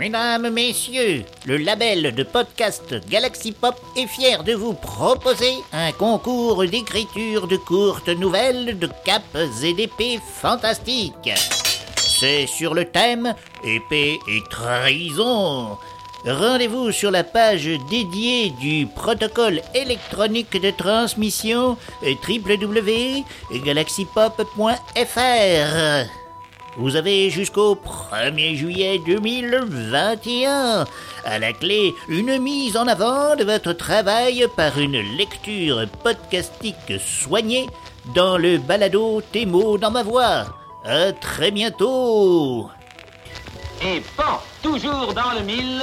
Mesdames, Messieurs, le label de podcast Galaxy Pop est fier de vous proposer un concours d'écriture de courtes nouvelles de capes et d'épées fantastiques. C'est sur le thème épée et trahison. Rendez-vous sur la page dédiée du protocole électronique de transmission www.galaxypop.fr. Vous avez jusqu'au 1er juillet 2021 à la clé une mise en avant de votre travail par une lecture podcastique soignée dans le balado Tes mots dans ma voix. À très bientôt Et pan, toujours dans le mille.